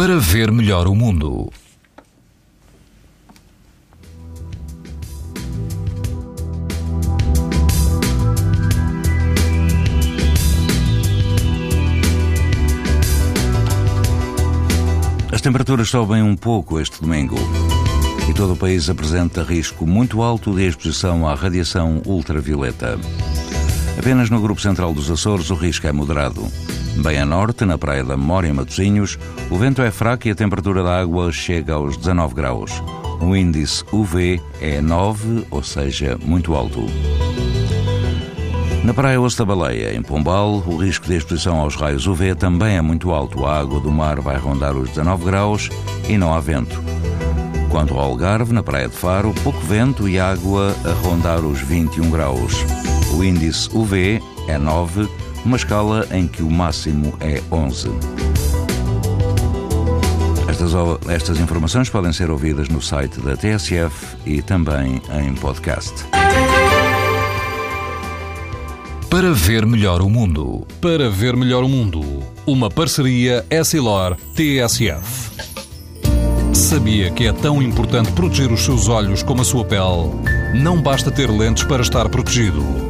para ver melhor o mundo. As temperaturas sobem um pouco este domingo e todo o país apresenta risco muito alto de exposição à radiação ultravioleta. Apenas no grupo central dos Açores o risco é moderado. Bem a norte, na praia da Memória, em Matosinhos, o vento é fraco e a temperatura da água chega aos 19 graus. O índice UV é 9, ou seja, muito alto. Na praia Osso da Baleia, em Pombal, o risco de exposição aos raios UV também é muito alto. A água do mar vai rondar os 19 graus e não há vento. Quanto ao Algarve, na praia de Faro, pouco vento e água a rondar os 21 graus. O índice UV é 9, uma escala em que o máximo é 11. Estas, estas informações podem ser ouvidas no site da TSF e também em podcast para ver melhor o mundo. Para ver melhor o mundo, uma parceria Essilor-TSF. Sabia que é tão importante proteger os seus olhos como a sua pele? Não basta ter lentes para estar protegido.